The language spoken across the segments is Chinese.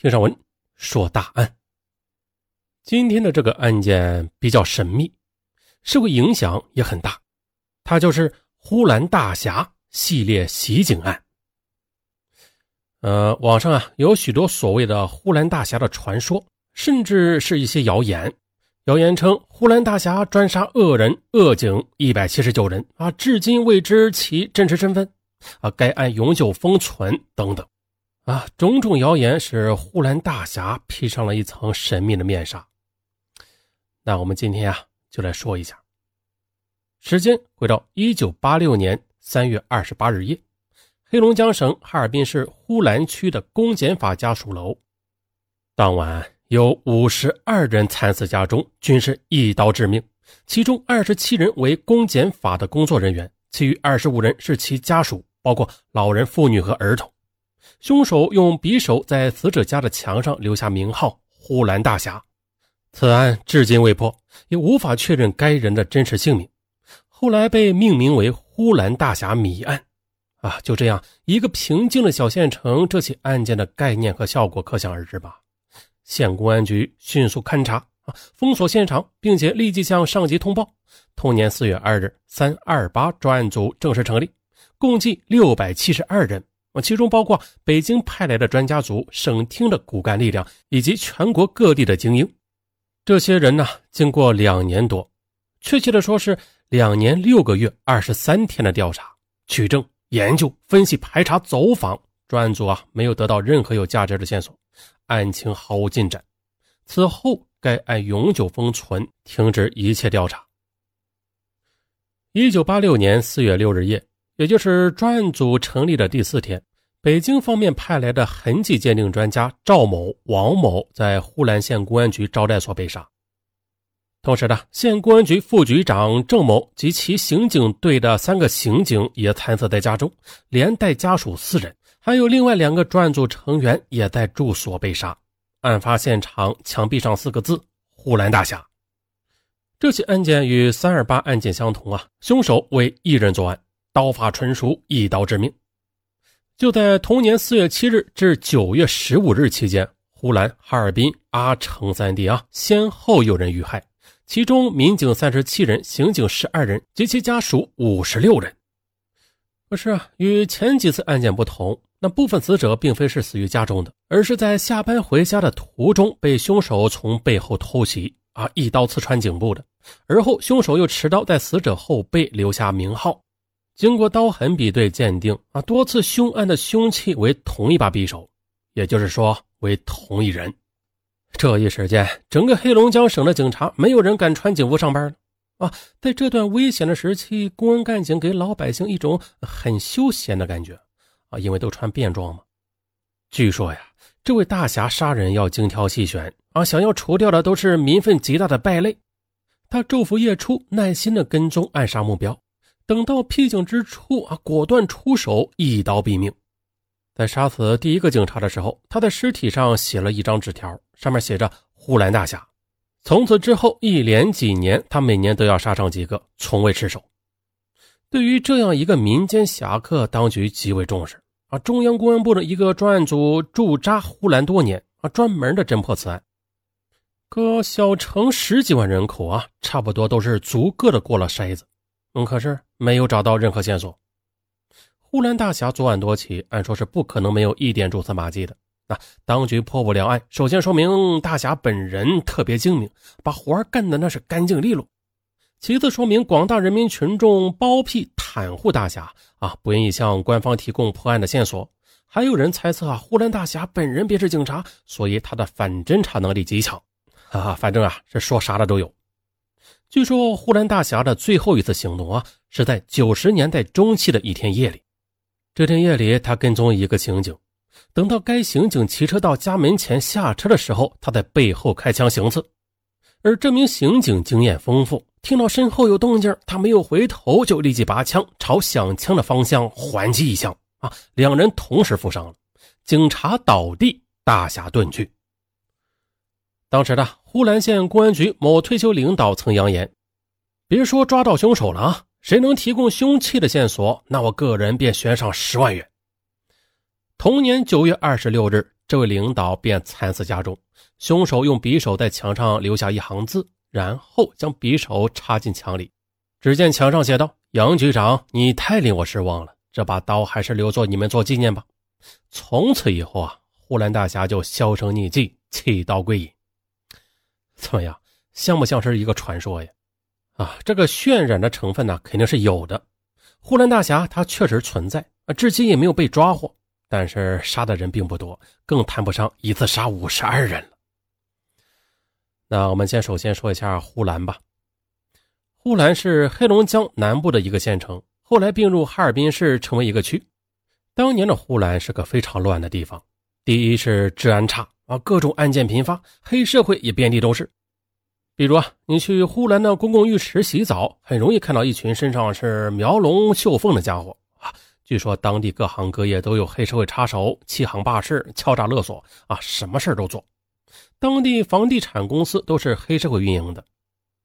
听上文说大案。今天的这个案件比较神秘，社会影响也很大，它就是呼兰大侠系列袭警案。呃，网上啊有许多所谓的呼兰大侠的传说，甚至是一些谣言。谣言称呼兰大侠专杀恶人恶警一百七十九人啊，至今未知其真实身份啊，该案永久封存等等。啊，种种谣言使呼兰大侠披上了一层神秘的面纱。那我们今天呀，就来说一下。时间回到一九八六年三月二十八日夜，黑龙江省哈尔滨市呼兰区的公检法家属楼，当晚有五十二人惨死家中，均是一刀致命。其中二十七人为公检法的工作人员，其余二十五人是其家属，包括老人、妇女和儿童。凶手用匕首在死者家的墙上留下名号“呼兰大侠”。此案至今未破，也无法确认该人的真实姓名。后来被命名为“呼兰大侠谜案”。啊，就这样一个平静的小县城，这起案件的概念和效果可想而知吧？县公安局迅速勘查啊，封锁现场，并且立即向上级通报。同年四月二日，三二八专案组正式成立，共计六百七十二人。其中包括北京派来的专家组、省厅的骨干力量以及全国各地的精英。这些人呢，经过两年多，确切的说是两年六个月二十三天的调查、取证、研究、分析、排查、走访，专案组啊没有得到任何有价值的线索，案情毫无进展。此后，该案永久封存，停止一切调查。一九八六年四月六日夜。也就是专案组成立的第四天，北京方面派来的痕迹鉴定专家赵某、王某在呼兰县公安局招待所被杀。同时呢，县公安局副局长郑某及其刑警队的三个刑警也惨死在家中，连带家属四人，还有另外两个专案组成员也在住所被杀。案发现场墙壁上四个字：“呼兰大侠”。这起案件与三二八案件相同啊，凶手为一人作案。刀法纯熟，一刀致命。就在同年四月七日至九月十五日期间，呼兰、哈尔滨、阿城三地啊，先后有人遇害，其中民警三十七人，刑警十二人及其家属五十六人。可是啊，与前几次案件不同，那部分死者并非是死于家中的，而是在下班回家的途中被凶手从背后偷袭啊，一刀刺穿颈部的。而后，凶手又持刀在死者后背留下名号。经过刀痕比对鉴定啊，多次凶案的凶器为同一把匕首，也就是说为同一人。这一时间，整个黑龙江省的警察没有人敢穿警服上班了啊！在这段危险的时期，公安干警给老百姓一种很休闲的感觉啊，因为都穿便装嘛。据说呀，这位大侠杀人要精挑细选啊，想要除掉的都是民愤极大的败类。他昼伏夜出，耐心的跟踪暗杀目标。等到僻静之处啊，果断出手，一刀毙命。在杀死第一个警察的时候，他的尸体上写了一张纸条，上面写着“呼兰大侠”。从此之后，一连几年，他每年都要杀上几个，从未失手。对于这样一个民间侠客，当局极为重视啊。中央公安部的一个专案组驻扎呼兰多年啊，专门的侦破此案。可小城十几万人口啊，差不多都是逐个的过了筛子。可是没有找到任何线索。呼兰大侠作案多起，按说是不可能没有一点蛛丝马迹的。那当局破不了案，首先说明大侠本人特别精明，把活干的那是干净利落；其次说明广大人民群众包庇袒护大侠啊，不愿意向官方提供破案的线索。还有人猜测啊，呼兰大侠本人便是警察，所以他的反侦查能力极强。哈哈，反正啊，这说啥的都有。据说呼兰大侠的最后一次行动啊，是在九十年代中期的一天夜里。这天夜里，他跟踪一个刑警，等到该刑警骑车到家门前下车的时候，他在背后开枪行刺。而这名刑警经验丰富，听到身后有动静，他没有回头，就立即拔枪朝响枪的方向还击一枪。啊，两人同时负伤了，警察倒地，大侠遁去。当时的呼兰县公安局某退休领导曾扬言：“别说抓到凶手了啊，谁能提供凶器的线索，那我个人便悬赏十万元。”同年九月二十六日，这位领导便惨死家中。凶手用匕首在墙上留下一行字，然后将匕首插进墙里。只见墙上写道：“杨局长，你太令我失望了，这把刀还是留作你们做纪念吧。”从此以后啊，呼兰大侠就销声匿迹，弃刀归隐。怎么样，像不像是一个传说呀？啊，这个渲染的成分呢，肯定是有的。呼兰大侠他确实存在啊，至今也没有被抓获，但是杀的人并不多，更谈不上一次杀五十二人了。那我们先首先说一下呼兰吧。呼兰是黑龙江南部的一个县城，后来并入哈尔滨市，成为一个区。当年的呼兰是个非常乱的地方，第一是治安差啊，各种案件频发，黑社会也遍地都是。比如啊，你去呼兰的公共浴池洗澡，很容易看到一群身上是描龙绣凤的家伙啊。据说当地各行各业都有黑社会插手，欺行霸市、敲诈勒索啊，什么事都做。当地房地产公司都是黑社会运营的，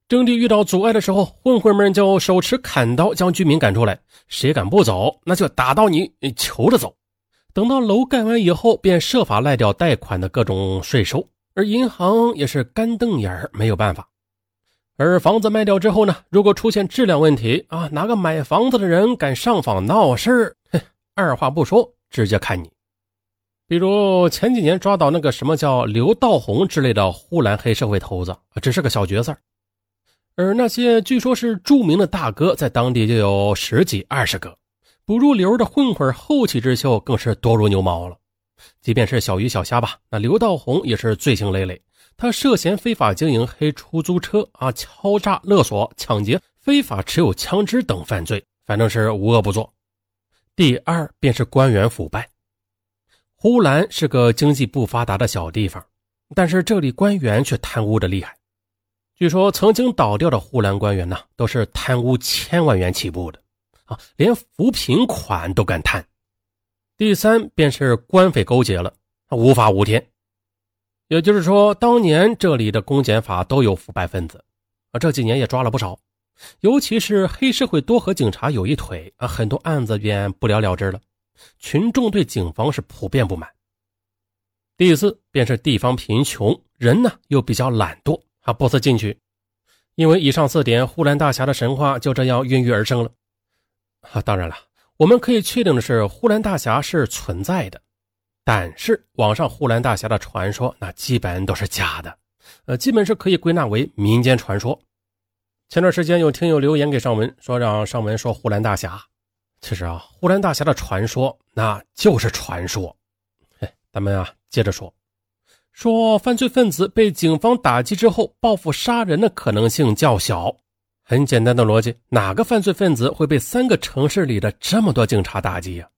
征地遇到阻碍的时候，混混们就手持砍刀将居民赶出来，谁敢不走，那就打到你，求着走。等到楼盖完以后，便设法赖掉贷款的各种税收，而银行也是干瞪眼儿没有办法。而房子卖掉之后呢，如果出现质量问题啊，哪个买房子的人敢上访闹事儿二话不说，直接砍你。比如前几年抓到那个什么叫刘道红之类的呼兰黑社会头子，只是个小角色而那些据说是著名的大哥，在当地就有十几二十个，不入流的混混后起之秀更是多如牛毛了。即便是小鱼小虾吧，那刘道红也是罪行累累，他涉嫌非法经营黑出租车啊，敲诈勒索、抢劫、非法持有枪支等犯罪，反正是无恶不作。第二便是官员腐败。呼兰是个经济不发达的小地方，但是这里官员却贪污的厉害。据说曾经倒掉的呼兰官员呢，都是贪污千万元起步的，连扶贫款都敢贪。第三便是官匪勾结了，无法无天。也就是说，当年这里的公检法都有腐败分子，啊，这几年也抓了不少。尤其是黑社会多和警察有一腿，啊，很多案子便不了了之了。群众对警方是普遍不满。第四便是地方贫穷，人呢又比较懒惰，啊不思进取。因为以上四点，呼兰大侠的神话就这样孕育而生了。啊，当然了，我们可以确定的是，呼兰大侠是存在的，但是网上呼兰大侠的传说那基本都是假的，呃，基本是可以归纳为民间传说。前段时间有听友留言给尚文，说让尚文说呼兰大侠。其实啊，呼兰大侠的传说那就是传说。哎，咱们啊接着说，说犯罪分子被警方打击之后报复杀人的可能性较小。很简单的逻辑，哪个犯罪分子会被三个城市里的这么多警察打击呀？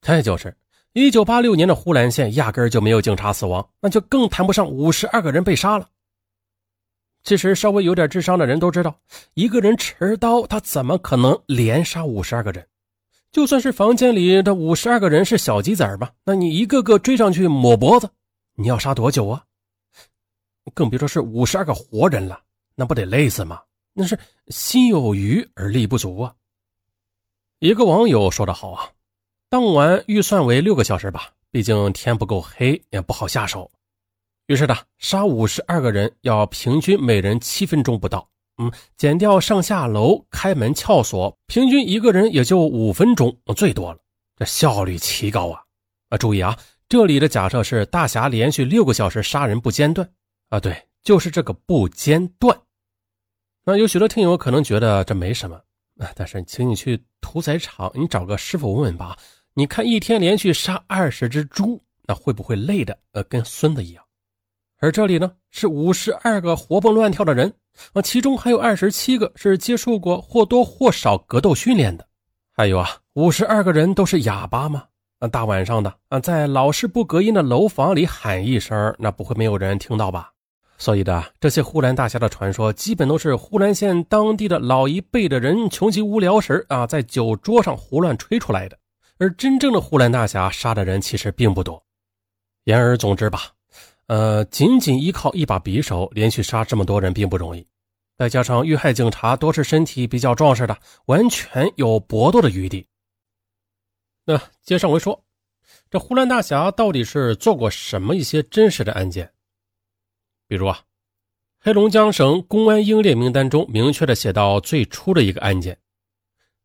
再就是一九八六年的呼兰县压根就没有警察死亡，那就更谈不上五十二个人被杀了。其实稍微有点智商的人都知道，一个人持刀，他怎么可能连杀五十二个人？就算是房间里的五十二个人是小鸡仔吧，那你一个个追上去抹脖子，你要杀多久啊？更别说是五十二个活人了，那不得累死吗？那是心有余而力不足啊。一个网友说的好啊，当晚预算为六个小时吧，毕竟天不够黑，也不好下手。于是呢，杀五十二个人要平均每人七分钟不到，嗯，减掉上下楼、开门、撬锁，平均一个人也就五分钟，最多了。这效率奇高啊！啊，注意啊，这里的假设是大侠连续六个小时杀人不间断啊，对，就是这个不间断。那有许多听友可能觉得这没什么啊，但是请你去屠宰场，你找个师傅问问吧，你看一天连续杀二十只猪，那会不会累的呃跟孙子一样？而这里呢，是五十二个活蹦乱跳的人啊，其中还有二十七个是接受过或多或少格斗训练的。还有啊，五十二个人都是哑巴吗？啊，大晚上的啊，在老式不隔音的楼房里喊一声，那不会没有人听到吧？所以的这些呼兰大侠的传说，基本都是呼兰县当地的老一辈的人穷极无聊时啊，在酒桌上胡乱吹出来的。而真正的呼兰大侠杀的人其实并不多。言而总之吧。呃，仅仅依靠一把匕首连续杀这么多人并不容易，再加上遇害警察多是身体比较壮实的，完全有搏斗的余地。那接上回说，这呼兰大侠到底是做过什么一些真实的案件？比如啊，黑龙江省公安英烈名单中明确的写到最初的一个案件，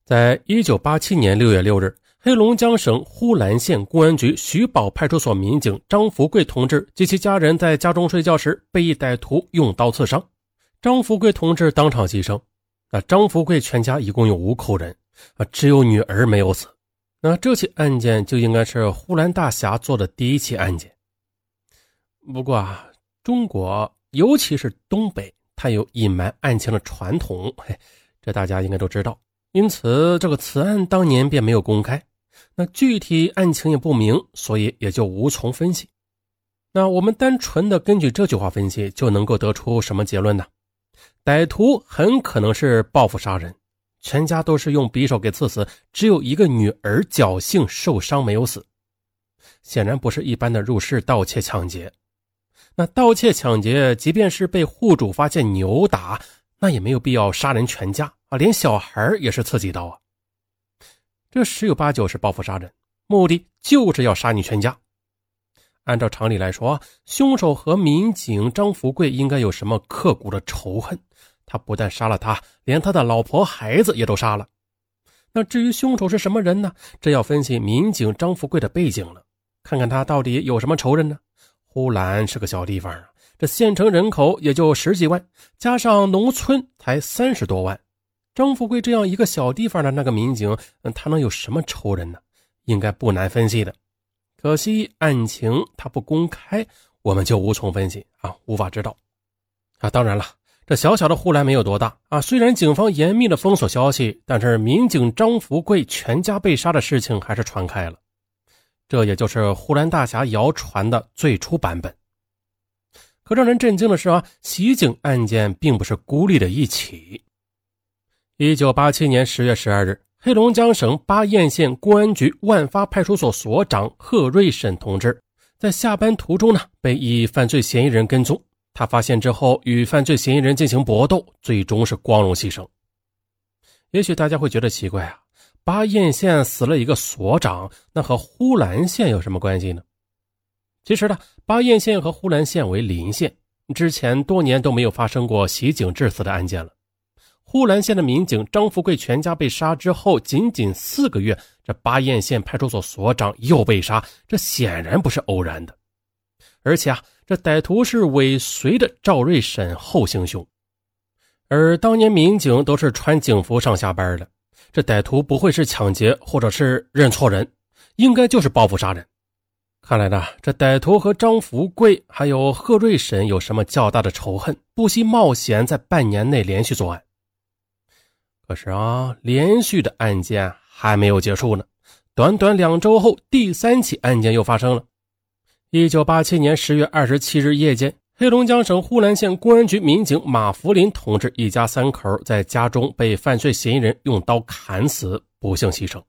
在一九八七年六月六日，黑龙江省呼兰县公安局徐堡派出所民警张福贵同志及其家人在家中睡觉时被一歹徒用刀刺伤，张福贵同志当场牺牲。那张福贵全家一共有五口人，啊，只有女儿没有死。那这起案件就应该是呼兰大侠做的第一起案件。不过啊，中国尤其是东北，它有隐瞒案情的传统，嘿，这大家应该都知道。因此，这个此案当年便没有公开。那具体案情也不明，所以也就无从分析。那我们单纯的根据这句话分析，就能够得出什么结论呢？歹徒很可能是报复杀人。全家都是用匕首给刺死，只有一个女儿侥幸受伤没有死，显然不是一般的入室盗窃抢劫。那盗窃抢劫，即便是被户主发现扭打，那也没有必要杀人全家啊，连小孩也是刺激到啊。这十有八九是报复杀人，目的就是要杀你全家。按照常理来说，凶手和民警张福贵应该有什么刻骨的仇恨。他不但杀了他，连他的老婆孩子也都杀了。那至于凶手是什么人呢？这要分析民警张福贵的背景了，看看他到底有什么仇人呢？呼兰是个小地方啊，这县城人口也就十几万，加上农村才三十多万。张富贵这样一个小地方的那个民警，他能有什么仇人呢？应该不难分析的。可惜案情他不公开，我们就无从分析啊，无法知道。啊，当然了。这小小的呼兰没有多大啊！虽然警方严密的封锁消息，但是民警张福贵全家被杀的事情还是传开了。这也就是呼兰大侠谣传的最初版本。可让人震惊的是啊，袭警案件并不是孤立的一起。一九八七年十月十二日，黑龙江省巴彦县公安局万发派出所所长贺瑞审同志在下班途中呢，被一犯罪嫌疑人跟踪。他发现之后，与犯罪嫌疑人进行搏斗，最终是光荣牺牲。也许大家会觉得奇怪啊，巴彦县死了一个所长，那和呼兰县有什么关系呢？其实呢，巴彦县和呼兰县为邻县，之前多年都没有发生过袭警致死的案件了。呼兰县的民警张富贵全家被杀之后，仅仅四个月，这巴彦县派出所所长又被杀，这显然不是偶然的，而且啊。这歹徒是尾随着赵瑞审后行凶，而当年民警都是穿警服上下班的，这歹徒不会是抢劫或者是认错人，应该就是报复杀人。看来呢，这歹徒和张福贵还有贺瑞审有什么较大的仇恨，不惜冒险在半年内连续作案。可是啊，连续的案件还没有结束呢，短短两周后，第三起案件又发生了。一九八七年十月二十七日夜间，黑龙江省呼兰县公安局民警马福林同志一家三口在家中被犯罪嫌疑人用刀砍死，不幸牺牲。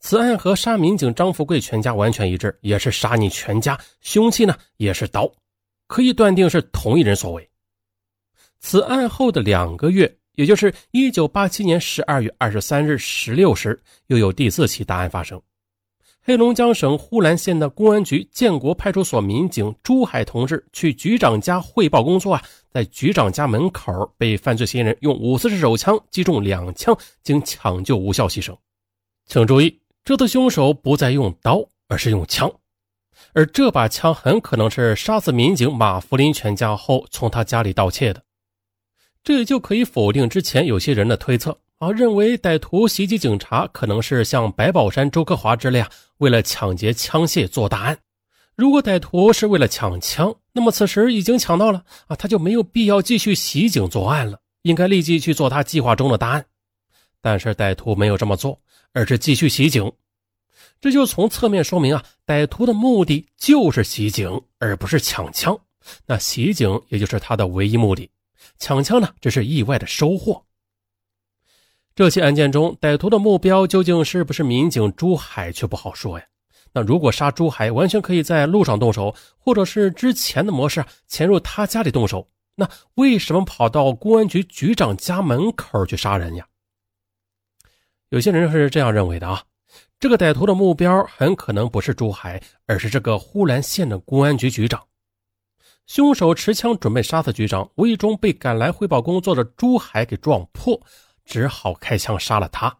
此案和杀民警张富贵全家完全一致，也是杀你全家，凶器呢也是刀，可以断定是同一人所为。此案后的两个月，也就是一九八七年十二月二十三日十六时，又有第四起大案发生。黑龙江省呼兰县的公安局建国派出所民警朱海同志去局长家汇报工作啊，在局长家门口被犯罪嫌疑人用五四式手枪击中两枪，经抢救无效牺牲。请注意，这次凶手不再用刀，而是用枪，而这把枪很可能是杀死民警马福林全家后从他家里盗窃的。这也就可以否定之前有些人的推测。啊，认为歹徒袭击警察可能是像白宝山、周克华之类啊，为了抢劫枪械做大案。如果歹徒是为了抢枪，那么此时已经抢到了啊，他就没有必要继续袭警作案了，应该立即去做他计划中的大案。但是歹徒没有这么做，而是继续袭警，这就从侧面说明啊，歹徒的目的就是袭警，而不是抢枪。那袭警也就是他的唯一目的，抢枪呢，只是意外的收获。这起案件中，歹徒的目标究竟是不是民警朱海，却不好说呀。那如果杀朱海，完全可以在路上动手，或者是之前的模式潜入他家里动手。那为什么跑到公安局局长家门口去杀人呀？有些人是这样认为的啊，这个歹徒的目标很可能不是珠海，而是这个呼兰县的公安局局长。凶手持枪准备杀死局长，无意中被赶来汇报工作的珠海给撞破，只好开枪杀了他。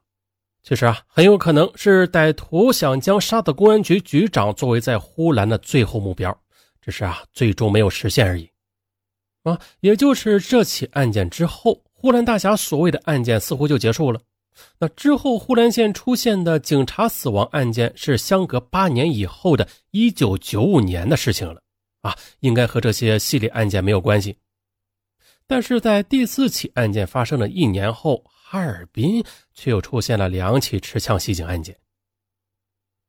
其实啊，很有可能是歹徒想将杀的公安局局长作为在呼兰的最后目标，只是啊，最终没有实现而已。啊，也就是这起案件之后，呼兰大侠所谓的案件似乎就结束了。那之后，呼兰县出现的警察死亡案件是相隔八年以后的1995年的事情了，啊，应该和这些系列案件没有关系。但是在第四起案件发生了一年后，哈尔滨却又出现了两起持枪袭警案件。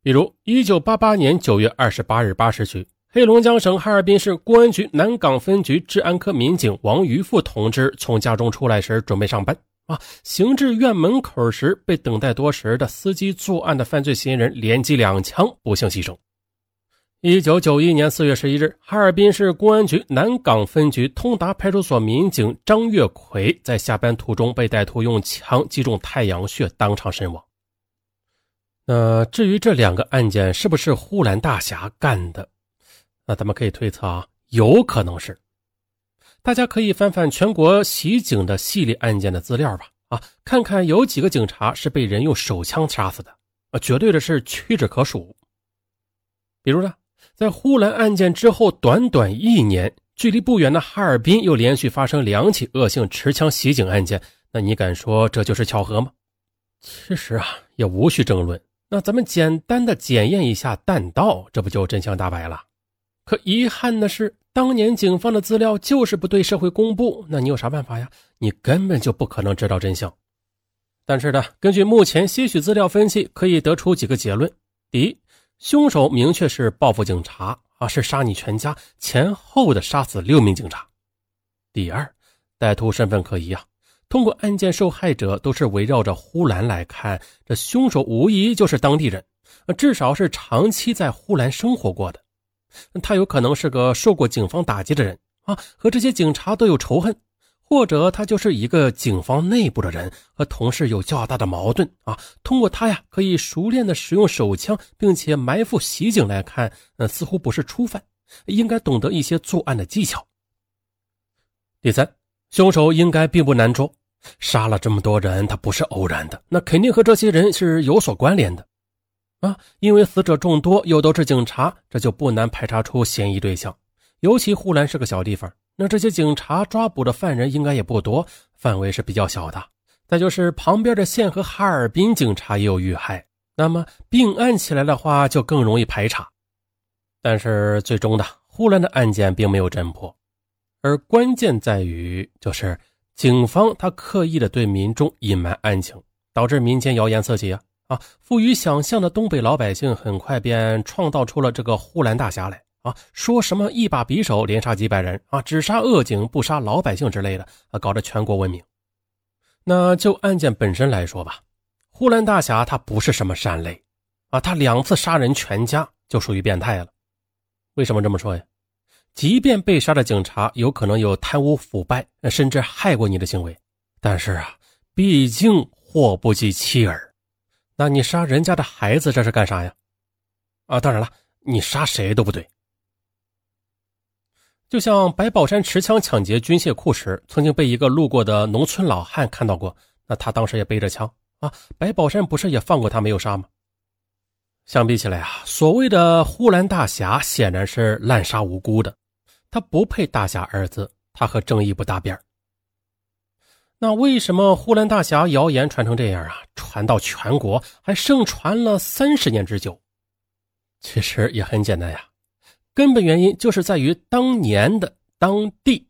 比如，1988年9月28日8时许，黑龙江省哈尔滨市公安局南岗分局治安科民警王于富同志从家中出来时，准备上班。啊！行至院门口时，被等待多时的司机作案的犯罪嫌疑人连击两枪，不幸牺牲。一九九一年四月十一日，哈尔滨市公安局南岗分局通达派出所民警张月奎在下班途中被歹徒用枪击中太阳穴，当场身亡。那至于这两个案件是不是呼兰大侠干的？那咱们可以推测啊，有可能是。大家可以翻翻全国袭警的系列案件的资料吧，啊，看看有几个警察是被人用手枪杀死的，啊，绝对的是屈指可数。比如呢，在呼兰案件之后短短一年，距离不远的哈尔滨又连续发生两起恶性持枪袭警案件，那你敢说这就是巧合吗？其实啊，也无需争论，那咱们简单的检验一下弹道，这不就真相大白了？可遗憾的是。当年警方的资料就是不对社会公布，那你有啥办法呀？你根本就不可能知道真相。但是呢，根据目前些许资料分析，可以得出几个结论：第一，凶手明确是报复警察啊，是杀你全家，前后的杀死六名警察；第二，歹徒身份可疑啊，通过案件受害者都是围绕着呼兰来看，这凶手无疑就是当地人，至少是长期在呼兰生活过的。他有可能是个受过警方打击的人啊，和这些警察都有仇恨，或者他就是一个警方内部的人，和同事有较大的矛盾啊。通过他呀，可以熟练的使用手枪，并且埋伏袭警来看，呃，似乎不是初犯，应该懂得一些作案的技巧。第三，凶手应该并不难捉，杀了这么多人，他不是偶然的，那肯定和这些人是有所关联的。啊，因为死者众多，又都是警察，这就不难排查出嫌疑对象。尤其呼兰是个小地方，那这些警察抓捕的犯人应该也不多，范围是比较小的。再就是旁边的县和哈尔滨警察也有遇害，那么并案起来的话就更容易排查。但是最终的呼兰的案件并没有侦破，而关键在于就是警方他刻意的对民众隐瞒案情，导致民间谣言四起啊。啊，富于想象的东北老百姓很快便创造出了这个呼兰大侠来啊！说什么一把匕首连杀几百人啊，只杀恶警不杀老百姓之类的啊，搞得全国闻名。那就案件本身来说吧，呼兰大侠他不是什么善类啊，他两次杀人全家就属于变态了。为什么这么说呀？即便被杀的警察有可能有贪污腐败甚至害过你的行为，但是啊，毕竟祸不及妻儿。那你杀人家的孩子这是干啥呀？啊，当然了，你杀谁都不对。就像白宝山持枪抢劫军械库时，曾经被一个路过的农村老汉看到过，那他当时也背着枪啊，白宝山不是也放过他没有杀吗？相比起来啊，所谓的呼兰大侠显然是滥杀无辜的，他不配大侠二字，他和正义不搭边那为什么呼兰大侠谣言传成这样啊？传到全国，还盛传了三十年之久。其实也很简单呀，根本原因就是在于当年的当地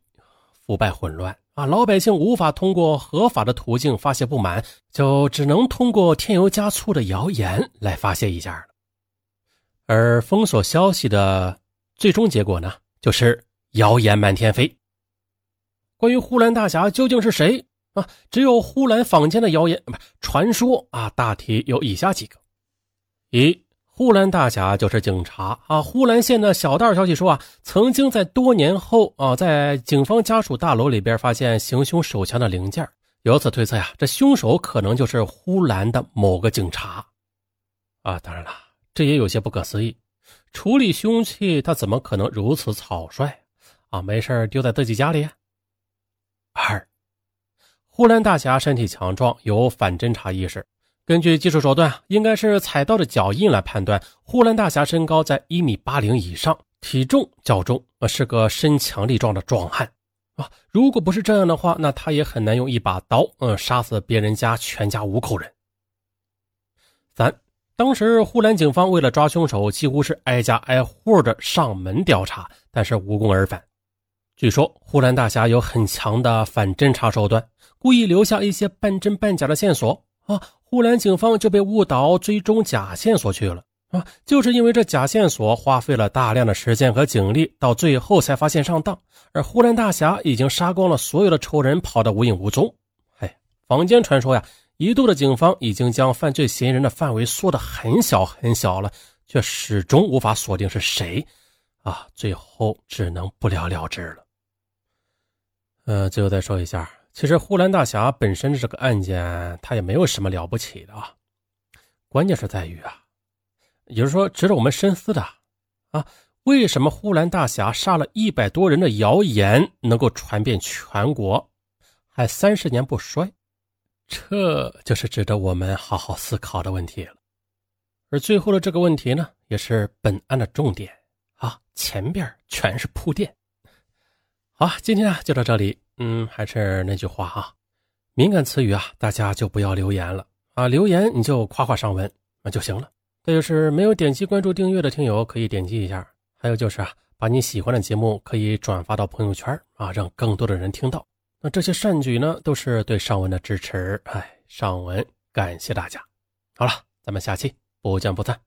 腐败混乱啊，老百姓无法通过合法的途径发泄不满，就只能通过添油加醋的谣言来发泄一下。而封锁消息的最终结果呢，就是谣言满天飞。关于呼兰大侠究竟是谁？啊，只有呼兰坊间的谣言，不传说啊，大体有以下几个：一，呼兰大侠就是警察啊。呼兰县的小道消息说啊，曾经在多年后啊，在警方家属大楼里边发现行凶手枪的零件，由此推测呀，这凶手可能就是呼兰的某个警察。啊，当然了，这也有些不可思议。处理凶器，他怎么可能如此草率啊？没事丢在自己家里。二，呼兰大侠身体强壮，有反侦查意识。根据技术手段，应该是踩到的脚印来判断，呼兰大侠身高在一米八零以上，体重较重，是个身强力壮的壮汉啊。如果不是这样的话，那他也很难用一把刀，嗯，杀死别人家全家五口人。三。当时，呼兰警方为了抓凶手，几乎是挨家挨户的上门调查，但是无功而返。据说，呼兰大侠有很强的反侦查手段，故意留下一些半真半假的线索啊，呼兰警方就被误导追踪假线索去了啊。就是因为这假线索，花费了大量的时间和警力，到最后才发现上当，而呼兰大侠已经杀光了所有的仇人，跑得无影无踪。哎，坊间传说呀。一度的警方已经将犯罪嫌疑人的范围缩得很小很小了，却始终无法锁定是谁，啊，最后只能不了了之了。呃，最后再说一下，其实呼兰大侠本身这个案件，他也没有什么了不起的啊，关键是在于啊，也就是说值得我们深思的啊，为什么呼兰大侠杀了一百多人的谣言能够传遍全国，还三十年不衰？这就是值得我们好好思考的问题了，而最后的这个问题呢，也是本案的重点啊，前边全是铺垫。好，今天啊就到这里。嗯，还是那句话啊，敏感词语啊，大家就不要留言了啊，留言你就夸夸上文那就行了。再就是没有点击关注订阅的听友可以点击一下，还有就是啊，把你喜欢的节目可以转发到朋友圈啊，让更多的人听到。那这些善举呢，都是对尚文的支持。哎，尚文感谢大家。好了，咱们下期不见不散。